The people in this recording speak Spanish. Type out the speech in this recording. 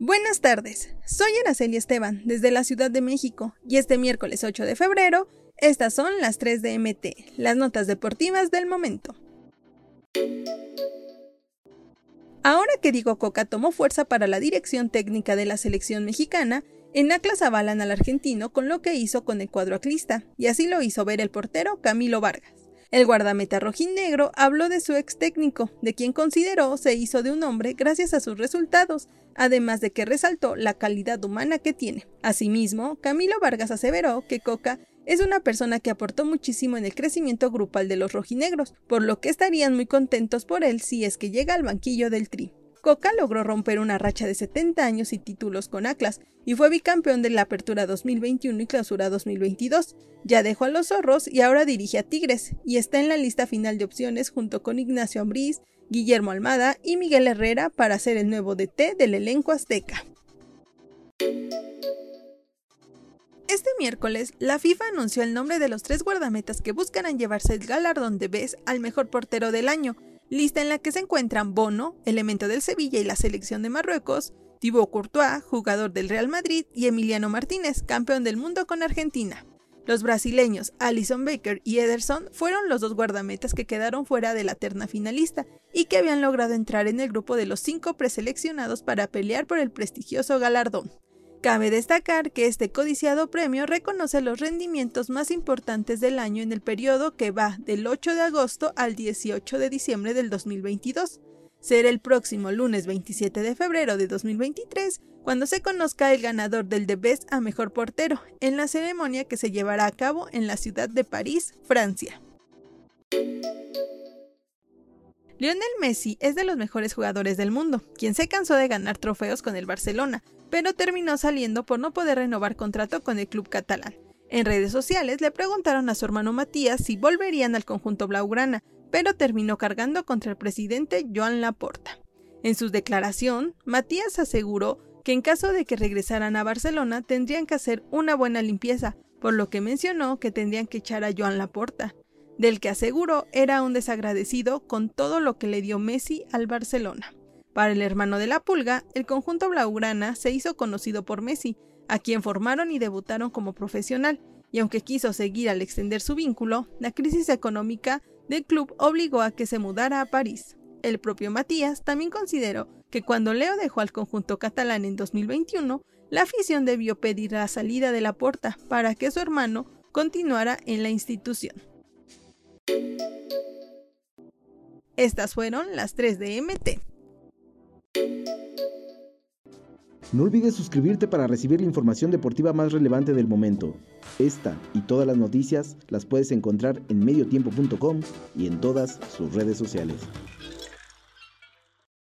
Buenas tardes, soy Araceli Esteban desde la Ciudad de México y este miércoles 8 de febrero estas son las 3 de MT, las notas deportivas del momento. Ahora que Diego Coca tomó fuerza para la dirección técnica de la selección mexicana, en Atlas avalan al argentino con lo que hizo con el cuadro aclista, y así lo hizo ver el portero Camilo Vargas. El guardameta rojinegro habló de su ex técnico, de quien consideró se hizo de un hombre gracias a sus resultados, además de que resaltó la calidad humana que tiene. Asimismo, Camilo Vargas aseveró que Coca es una persona que aportó muchísimo en el crecimiento grupal de los rojinegros, por lo que estarían muy contentos por él si es que llega al banquillo del Tri. Coca logró romper una racha de 70 años y títulos con Atlas y fue bicampeón de la Apertura 2021 y Clausura 2022. Ya dejó a los zorros y ahora dirige a Tigres y está en la lista final de opciones junto con Ignacio Ambriz, Guillermo Almada y Miguel Herrera para ser el nuevo DT del elenco azteca. Este miércoles, la FIFA anunció el nombre de los tres guardametas que buscarán llevarse el galardón de BES al mejor portero del año, lista en la que se encuentran Bono, elemento del Sevilla y la selección de Marruecos, Thibaut Courtois, jugador del Real Madrid, y Emiliano Martínez, campeón del mundo con Argentina. Los brasileños Alison Baker y Ederson fueron los dos guardametas que quedaron fuera de la terna finalista y que habían logrado entrar en el grupo de los cinco preseleccionados para pelear por el prestigioso galardón. Cabe destacar que este codiciado premio reconoce los rendimientos más importantes del año en el periodo que va del 8 de agosto al 18 de diciembre del 2022. Será el próximo lunes 27 de febrero de 2023 cuando se conozca el ganador del The Best a Mejor Portero, en la ceremonia que se llevará a cabo en la ciudad de París, Francia. Lionel Messi es de los mejores jugadores del mundo, quien se cansó de ganar trofeos con el Barcelona, pero terminó saliendo por no poder renovar contrato con el club catalán. En redes sociales le preguntaron a su hermano Matías si volverían al conjunto blaugrana, pero terminó cargando contra el presidente Joan Laporta. En su declaración, Matías aseguró que en caso de que regresaran a Barcelona tendrían que hacer una buena limpieza, por lo que mencionó que tendrían que echar a Joan Laporta, del que aseguró era un desagradecido con todo lo que le dio Messi al Barcelona. Para el hermano de la Pulga, el conjunto blaugrana se hizo conocido por Messi, a quien formaron y debutaron como profesional, y aunque quiso seguir al extender su vínculo, la crisis económica del club obligó a que se mudara a París. El propio Matías también consideró que cuando Leo dejó al conjunto catalán en 2021, la afición debió pedir la salida de la puerta para que su hermano continuara en la institución. Estas fueron las 3 de MT. No olvides suscribirte para recibir la información deportiva más relevante del momento. Esta y todas las noticias las puedes encontrar en mediotiempo.com y en todas sus redes sociales.